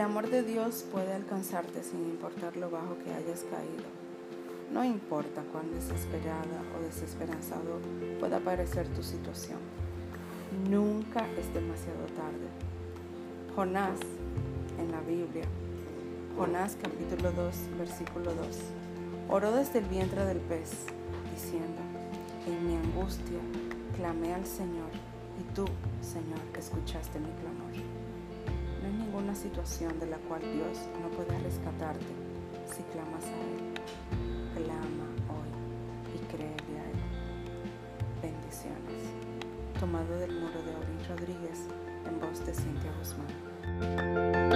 amor de Dios puede alcanzarte sin importar lo bajo que hayas caído. No importa cuán desesperada o desesperanzado pueda parecer tu situación. Nunca es demasiado tarde. Jonás en la Biblia, Jonás capítulo 2, versículo 2, oró desde el vientre del pez, diciendo, en mi angustia clamé al Señor y tú, Señor, escuchaste mi clamor. Ninguna situación de la cual Dios no pueda rescatarte si clamas a Él. Clama hoy y créele a Él. Bendiciones. Tomado del muro de Orin Rodríguez en voz de Cintia Guzmán.